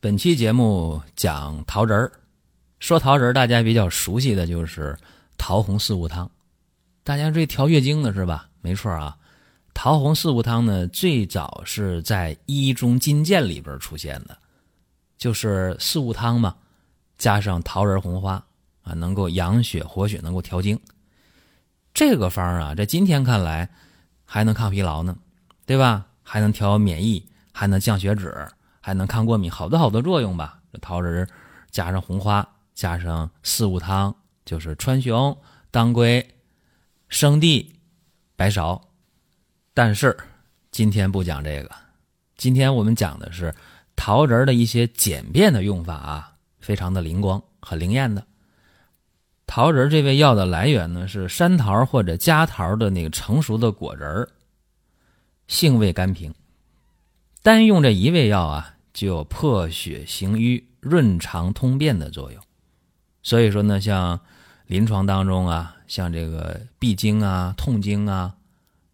本期节目讲桃仁儿，说桃仁儿，大家比较熟悉的就是桃红四物汤。大家这调月经的是吧？没错啊，桃红四物汤呢，最早是在《医中金鉴》里边出现的，就是四物汤嘛，加上桃仁红花啊，能够养血活血，能够调经。这个方啊，在今天看来还能抗疲劳呢，对吧？还能调免疫，还能降血脂。还能抗过敏，好多好多作用吧？桃仁加上红花，加上四物汤，就是川芎、当归、生地、白芍。但是今天不讲这个，今天我们讲的是桃仁的一些简便的用法啊，非常的灵光，很灵验的。桃仁这味药的来源呢，是山桃或者夹桃的那个成熟的果仁，性味甘平，单用这一味药啊。就有破血行瘀、润肠通便的作用，所以说呢，像临床当中啊，像这个闭经啊、痛经啊，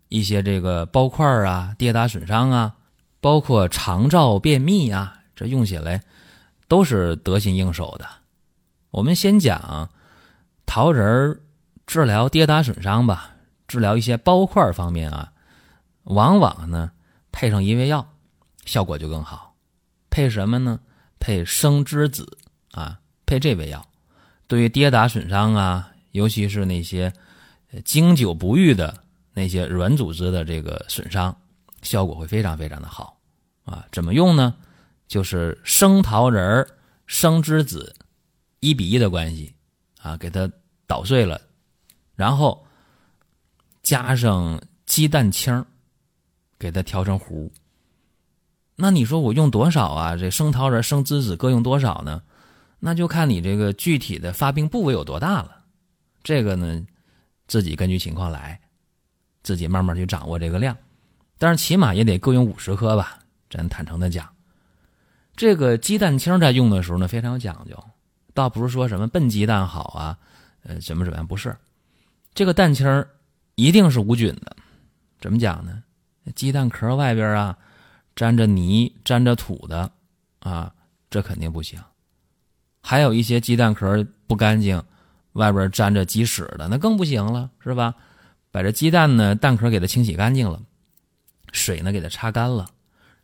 一些这个包块啊、跌打损伤啊，包括肠燥便秘啊，这用起来都是得心应手的。我们先讲桃仁治疗跌打损伤吧，治疗一些包块方面啊，往往呢配上一味药，效果就更好。配什么呢？配生栀子啊，配这味药，对于跌打损伤啊，尤其是那些经久不愈的那些软组织的这个损伤，效果会非常非常的好啊。怎么用呢？就是生桃仁、生栀子一比一的关系啊，给它捣碎了，然后加上鸡蛋清儿给它调成糊。那你说我用多少啊？这生桃仁、生栀子各用多少呢？那就看你这个具体的发病部位有多大了。这个呢，自己根据情况来，自己慢慢去掌握这个量。但是起码也得各用五十颗吧。咱坦诚的讲，这个鸡蛋清在用的时候呢，非常有讲究，倒不是说什么笨鸡蛋好啊，呃，怎么怎么样，不是。这个蛋清一定是无菌的。怎么讲呢？鸡蛋壳外边啊。沾着泥、沾着土的，啊，这肯定不行。还有一些鸡蛋壳不干净，外边沾着鸡屎的，那更不行了，是吧？把这鸡蛋呢，蛋壳给它清洗干净了，水呢给它擦干了，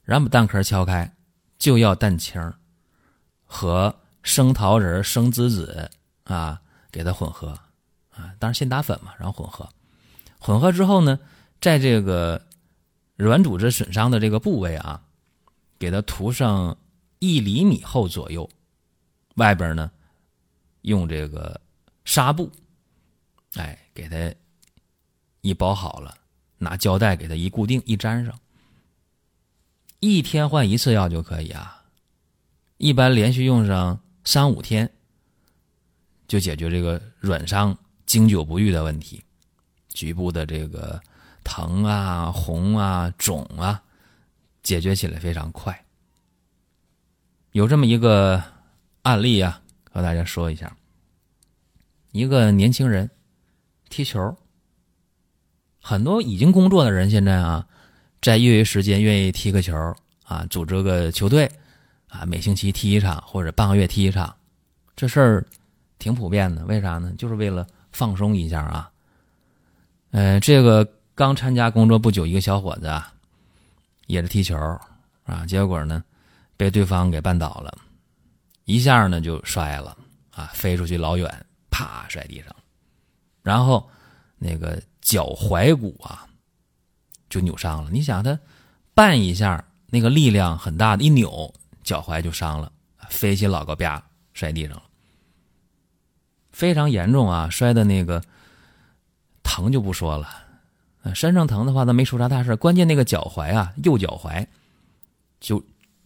然后把蛋壳敲开，就要蛋清和生桃仁、生栀子啊，给它混合啊，当然先打粉嘛，然后混合。混合之后呢，在这个。软组织损伤的这个部位啊，给它涂上一厘米厚左右，外边呢用这个纱布，哎，给它一包好了，拿胶带给它一固定一粘上，一天换一次药就可以啊。一般连续用上三五天，就解决这个软伤经久不愈的问题，局部的这个。疼啊，红啊，肿啊，解决起来非常快。有这么一个案例啊，和大家说一下。一个年轻人踢球，很多已经工作的人现在啊，在业余时间愿意踢个球啊，组织个球队啊，每星期踢一场或者半个月踢一场，这事儿挺普遍的。为啥呢？就是为了放松一下啊。呃，这个。刚参加工作不久，一个小伙子啊，也是踢球啊，结果呢，被对方给绊倒了，一下呢就摔了啊，飞出去老远，啪摔地上，然后那个脚踝骨啊就扭伤了。你想他绊一下，那个力量很大的一扭，脚踝就伤了，飞起老高啪摔地上了，非常严重啊，摔的那个疼就不说了。啊身上疼的话，那没出啥大事关键那个脚踝啊，右脚踝就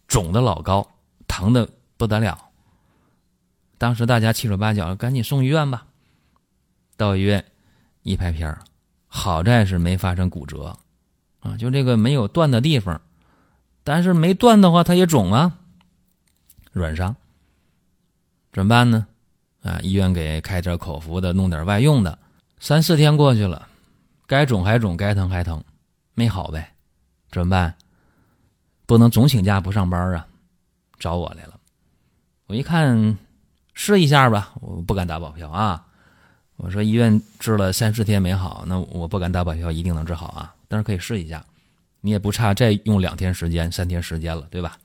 肿的老高，疼的不得了。当时大家七手八脚，赶紧送医院吧。到医院一拍片儿，好在是没发生骨折，啊，就这个没有断的地方，但是没断的话，它也肿啊，软伤。怎么办呢？啊，医院给开点口服的，弄点外用的。三四天过去了，该肿还肿，该疼还疼，没好呗。怎么办？不能总请假不上班啊，找我来了。我一看，试一下吧，我不敢打保票啊。我说医院治了三四天没好，那我不敢打保票一定能治好啊。但是可以试一下，你也不差再用两天时间、三天时间了，对吧？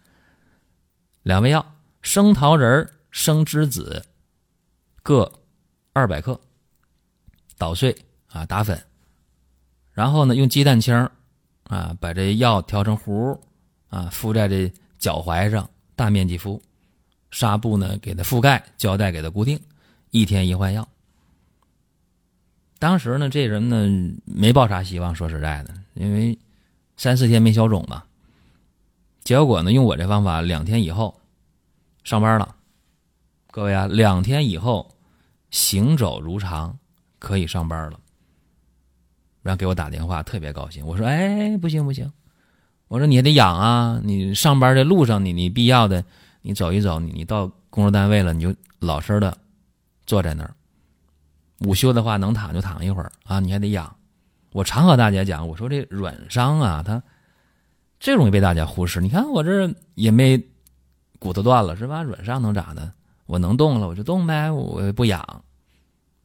两味药：生桃仁、生栀子各二百克，捣碎啊打粉，然后呢用鸡蛋清啊把这药调成糊啊敷在这脚踝上，大面积敷，纱布呢给它覆盖，胶带给它固定，一天一换药。当时呢，这人呢没抱啥希望，说实在的，因为三四天没消肿嘛。结果呢，用我这方法，两天以后上班了。各位啊，两天以后行走如常，可以上班了。然后给我打电话，特别高兴。我说：“哎，不行不行，我说你还得养啊，你上班的路上，你你必要的，你走一走，你你到工作单位了，你就老实的坐在那儿。”午休的话能躺就躺一会儿啊，你还得养。我常和大家讲，我说这软伤啊，它最容易被大家忽视。你看我这也没骨头断了是吧？软伤能咋的？我能动了我就动呗，我不养。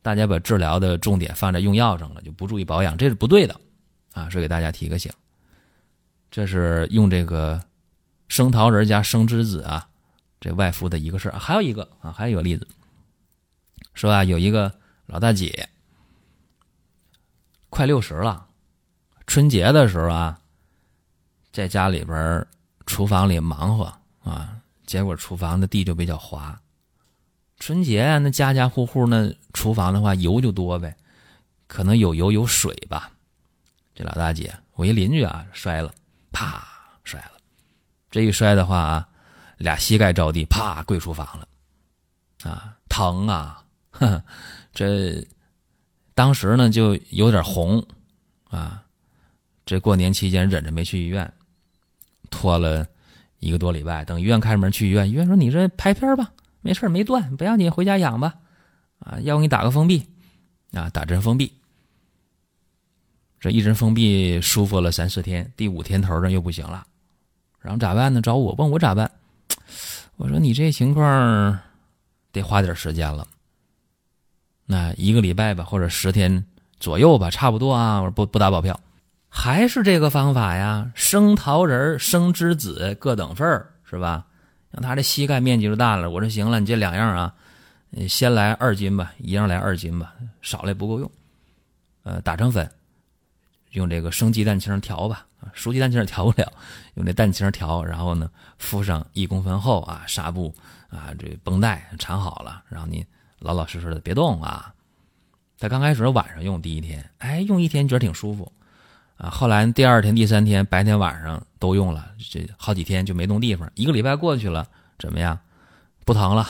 大家把治疗的重点放在用药上了，就不注意保养，这是不对的啊！是给大家提个醒。这是用这个生桃仁加生栀子啊，这外敷的一个事儿。还有一个啊，还有一个例子，说啊，有一个。老大姐快六十了，春节的时候啊，在家里边厨房里忙活啊，结果厨房的地就比较滑。春节啊那家家户户那厨房的话油就多呗，可能有油有水吧。这老大姐，我一邻居啊摔了，啪摔了，这一摔的话啊，俩膝盖着地，啪跪厨房了，啊疼啊！这当时呢就有点红，啊，这过年期间忍着没去医院，拖了一个多礼拜。等医院开门去医院，医院说：“你这拍片吧，没事没断，不要紧，回家养吧。”啊，要给你打个封闭，啊，打针封闭。这一针封闭舒服了三四天，第五天头上又不行了，然后咋办呢？找我问我咋办？我说你这情况得花点时间了。那一个礼拜吧，或者十天左右吧，差不多啊。我说不不打保票，还是这个方法呀。生桃仁、生栀子各等份儿，是吧？那他这膝盖面积就大了。我说行了，你这两样啊，先来二斤吧，一样来二斤吧，少了也不够用。呃，打成粉，用这个生鸡蛋清调吧。熟鸡蛋清调不了，用这蛋清调，然后呢，敷上一公分厚啊纱布啊，这绷带缠好了，然后你。老老实实的，别动啊！他刚开始晚上用第一天，哎，用一天觉得挺舒服，啊，后来第二天、第三天白天晚上都用了，这好几天就没动地方。一个礼拜过去了，怎么样？不疼了，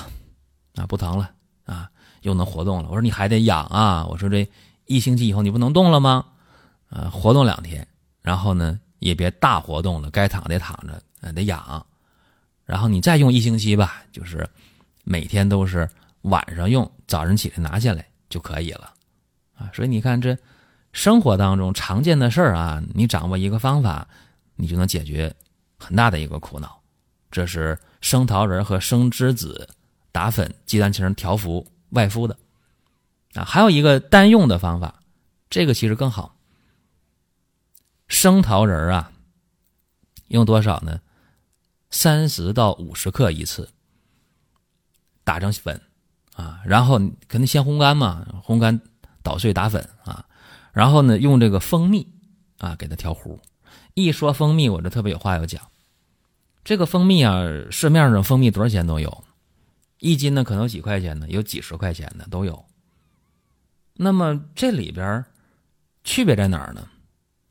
啊，不疼了，啊，又能活动了。我说你还得养啊！我说这一星期以后你不能动了吗？啊，活动两天，然后呢也别大活动了，该躺得躺着，啊，得养。然后你再用一星期吧，就是每天都是。晚上用，早上起来拿下来就可以了，啊，所以你看这生活当中常见的事儿啊，你掌握一个方法，你就能解决很大的一个苦恼。这是生桃仁和生栀子打粉、鸡蛋清调服外敷的，啊，还有一个单用的方法，这个其实更好。生桃仁啊，用多少呢？三十到五十克一次，打成粉。啊，然后肯定先烘干嘛，烘干捣碎打粉啊，然后呢用这个蜂蜜啊给它调糊。一说蜂蜜，我这特别有话要讲。这个蜂蜜啊，市面上蜂蜜多少钱都有，一斤呢可能几块钱的，有几十块钱的都有。那么这里边区别在哪儿呢？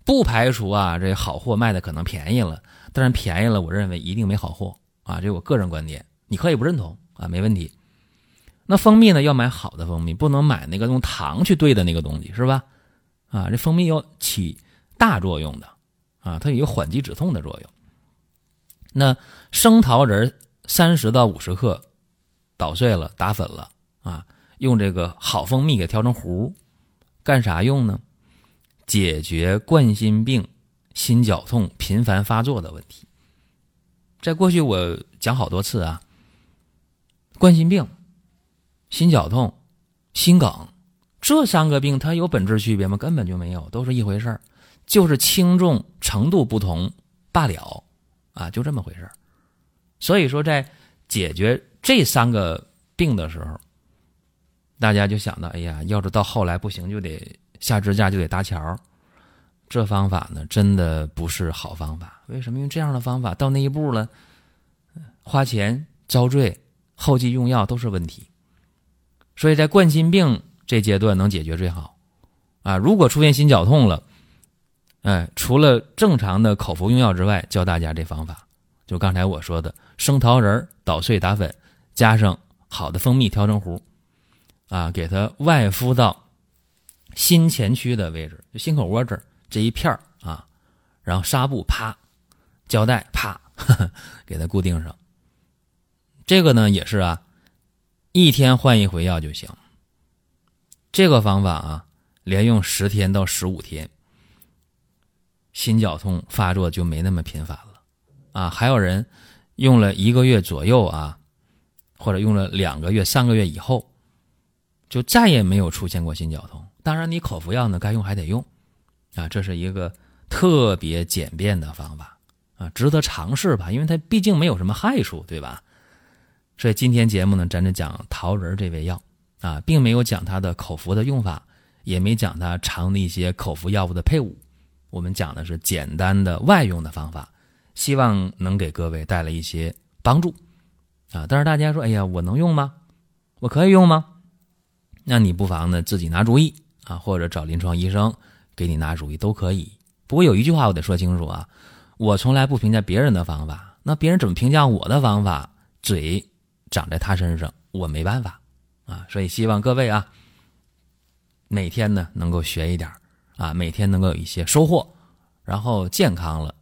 不排除啊这好货卖的可能便宜了，但是便宜了，我认为一定没好货啊，这我个人观点，你可以不认同啊，没问题。那蜂蜜呢，要买好的蜂蜜，不能买那个用糖去兑的那个东西，是吧？啊，这蜂蜜要起大作用的啊，它有一个缓急止痛的作用。那生桃仁三十到五十克，捣碎了打粉了啊，用这个好蜂蜜给调成糊，干啥用呢？解决冠心病、心绞痛频繁发作的问题。在过去我讲好多次啊，冠心病、心绞痛、心梗这三个病，它有本质区别吗？根本就没有，都是一回事儿，就是轻重程度不同罢了啊，就这么回事儿。所以说，在解决这三个病的时候，大家就想到，哎呀，要是到后来不行，就得下支架，就得搭桥。这方法呢，真的不是好方法。为什么？因为这样的方法到那一步了，花钱遭罪，后继用药都是问题。所以在冠心病这阶段能解决最好啊。如果出现心绞痛了，哎，除了正常的口服用药之外，教大家这方法，就刚才我说的生桃仁捣碎打粉，加上好的蜂蜜调成糊，啊，给它外敷到心前区的位置，就心口窝这儿。这一片儿啊，然后纱布啪，胶带啪，给它固定上。这个呢也是啊，一天换一回药就行。这个方法啊，连用十天到十五天，心绞痛发作就没那么频繁了啊。还有人用了一个月左右啊，或者用了两个月、三个月以后，就再也没有出现过心绞痛。当然，你口服药呢，该用还得用。啊，这是一个特别简便的方法啊，值得尝试吧？因为它毕竟没有什么害处，对吧？所以今天节目呢，咱就讲桃仁这味药啊，并没有讲它的口服的用法，也没讲它常的一些口服药物的配伍。我们讲的是简单的外用的方法，希望能给各位带来一些帮助啊。但是大家说，哎呀，我能用吗？我可以用吗？那你不妨呢自己拿主意啊，或者找临床医生。给你拿主意都可以，不过有一句话我得说清楚啊，我从来不评价别人的方法，那别人怎么评价我的方法？嘴长在他身上，我没办法啊。所以希望各位啊，每天呢能够学一点啊，每天能够有一些收获，然后健康了，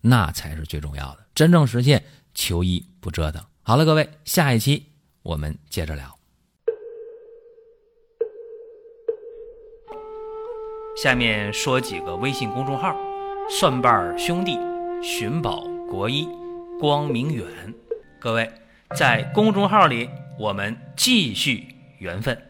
那才是最重要的，真正实现求医不折腾。好了，各位，下一期我们接着聊。下面说几个微信公众号：蒜瓣兄弟、寻宝国医、光明远。各位在公众号里，我们继续缘分。